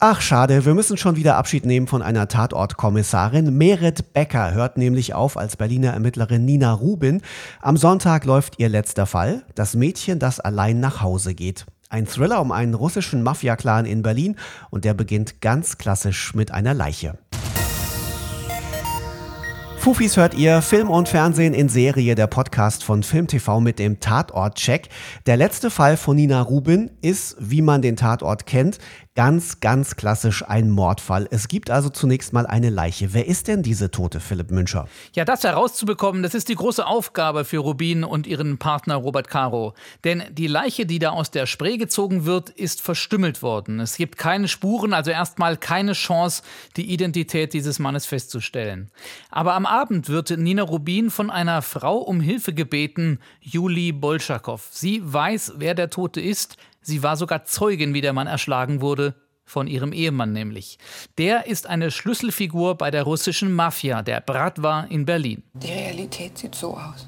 Ach schade, wir müssen schon wieder Abschied nehmen von einer Tatortkommissarin. Meret Becker hört nämlich auf als Berliner Ermittlerin Nina Rubin. Am Sonntag läuft ihr letzter Fall, das Mädchen, das allein nach Hause geht. Ein Thriller um einen russischen Mafia-Clan in Berlin und der beginnt ganz klassisch mit einer Leiche. Fufis hört ihr Film und Fernsehen in Serie, der Podcast von FilmTV mit dem Tatort-Check. Der letzte Fall von Nina Rubin ist, wie man den Tatort kennt, Ganz, ganz klassisch ein Mordfall. Es gibt also zunächst mal eine Leiche. Wer ist denn diese tote Philipp Müncher? Ja, das herauszubekommen, das ist die große Aufgabe für Rubin und ihren Partner Robert Caro. Denn die Leiche, die da aus der Spree gezogen wird, ist verstümmelt worden. Es gibt keine Spuren, also erstmal keine Chance, die Identität dieses Mannes festzustellen. Aber am Abend wird Nina Rubin von einer Frau um Hilfe gebeten, Juli Bolschakow. Sie weiß, wer der Tote ist. Sie war sogar Zeugin, wie der Mann erschlagen wurde, von ihrem Ehemann nämlich. Der ist eine Schlüsselfigur bei der russischen Mafia, der Bratwa in Berlin. Die Realität sieht so aus,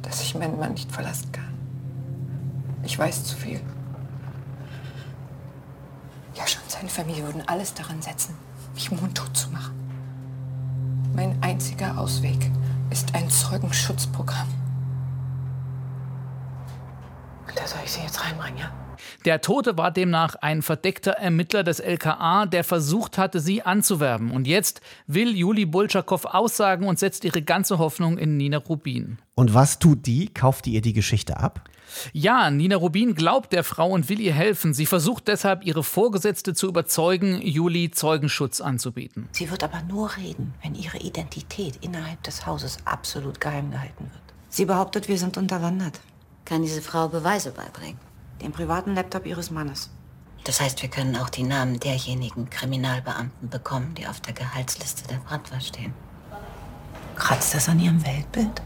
dass ich meinen Mann nicht verlassen kann. Ich weiß zu viel. Ja, schon seine Familie würden alles daran setzen, mich mundtot zu machen. Mein einziger Ausweg ist ein Zeugenschutzprogramm. Soll ich sie jetzt reinbringen, ja? Der Tote war demnach ein verdeckter Ermittler des LKA, der versucht hatte, sie anzuwerben. Und jetzt will Juli Bulschakow aussagen und setzt ihre ganze Hoffnung in Nina Rubin. Und was tut die? Kauft die ihr die Geschichte ab? Ja, Nina Rubin glaubt der Frau und will ihr helfen. Sie versucht deshalb, ihre Vorgesetzte zu überzeugen, Juli Zeugenschutz anzubieten. Sie wird aber nur reden, wenn ihre Identität innerhalb des Hauses absolut geheim gehalten wird. Sie behauptet, wir sind unterwandert. Kann diese Frau Beweise beibringen? Den privaten Laptop ihres Mannes. Das heißt, wir können auch die Namen derjenigen Kriminalbeamten bekommen, die auf der Gehaltsliste der Brandwehr stehen. Kratzt das an ihrem Weltbild?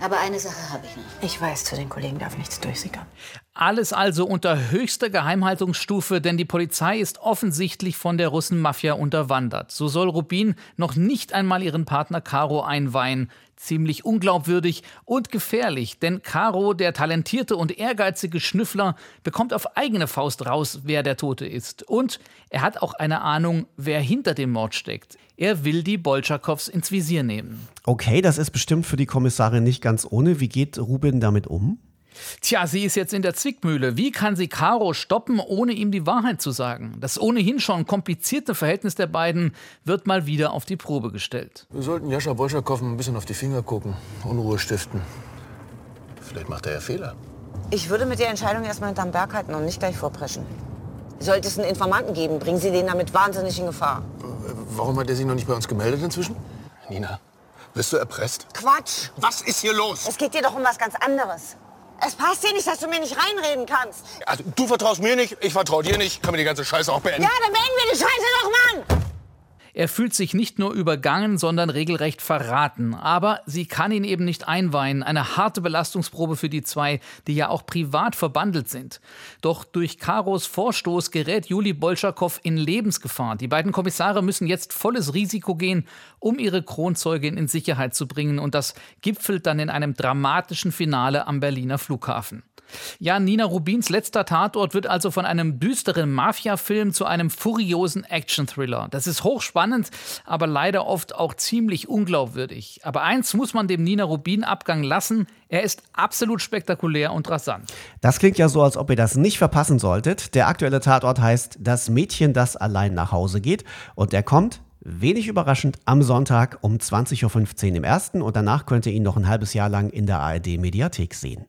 Aber eine Sache habe ich noch. Ich weiß, zu den Kollegen darf nichts durchsickern. Alles also unter höchster Geheimhaltungsstufe, denn die Polizei ist offensichtlich von der Russenmafia unterwandert. So soll Rubin noch nicht einmal ihren Partner Caro einweihen. Ziemlich unglaubwürdig und gefährlich, denn Caro, der talentierte und ehrgeizige Schnüffler, bekommt auf eigene Faust raus, wer der Tote ist. Und er hat auch eine Ahnung, wer hinter dem Mord steckt. Er will die Bolschakows ins Visier nehmen. Okay, das ist bestimmt für die Kommissarin nicht ganz ohne. Wie geht Rubin damit um? Tja, sie ist jetzt in der Zwickmühle. Wie kann sie Caro stoppen, ohne ihm die Wahrheit zu sagen? Das ohnehin schon komplizierte Verhältnis der beiden wird mal wieder auf die Probe gestellt. Wir sollten Jascha Bolschakow ein bisschen auf die Finger gucken, Unruhe stiften. Vielleicht macht er ja Fehler. Ich würde mit der Entscheidung erstmal hinterm Berg halten und nicht gleich vorpreschen. Sollte es einen Informanten geben, bringen Sie den damit wahnsinnig in Gefahr. Warum hat er sich noch nicht bei uns gemeldet inzwischen? Nina, bist du erpresst? Quatsch! Was ist hier los? Es geht dir doch um was ganz anderes. Es passt dir nicht, dass du mir nicht reinreden kannst. Also, du vertraust mir nicht, ich vertraue dir nicht. Können wir die ganze Scheiße auch beenden? Ja, dann beenden wir die Scheiße doch! Er fühlt sich nicht nur übergangen, sondern regelrecht verraten. Aber sie kann ihn eben nicht einweihen. Eine harte Belastungsprobe für die zwei, die ja auch privat verbandelt sind. Doch durch Karos Vorstoß gerät Juli Bolschakow in Lebensgefahr. Die beiden Kommissare müssen jetzt volles Risiko gehen, um ihre Kronzeugin in Sicherheit zu bringen. Und das gipfelt dann in einem dramatischen Finale am Berliner Flughafen. Ja, Nina Rubins letzter Tatort wird also von einem düsteren Mafia-Film zu einem furiosen Action-Thriller. Das ist hochspannend, aber leider oft auch ziemlich unglaubwürdig. Aber eins muss man dem Nina Rubin-Abgang lassen: er ist absolut spektakulär und rasant. Das klingt ja so, als ob ihr das nicht verpassen solltet. Der aktuelle Tatort heißt Das Mädchen, das allein nach Hause geht. Und der kommt Wenig überraschend am Sonntag um 20.15 Uhr im ersten und danach könnt ihr ihn noch ein halbes Jahr lang in der ARD Mediathek sehen.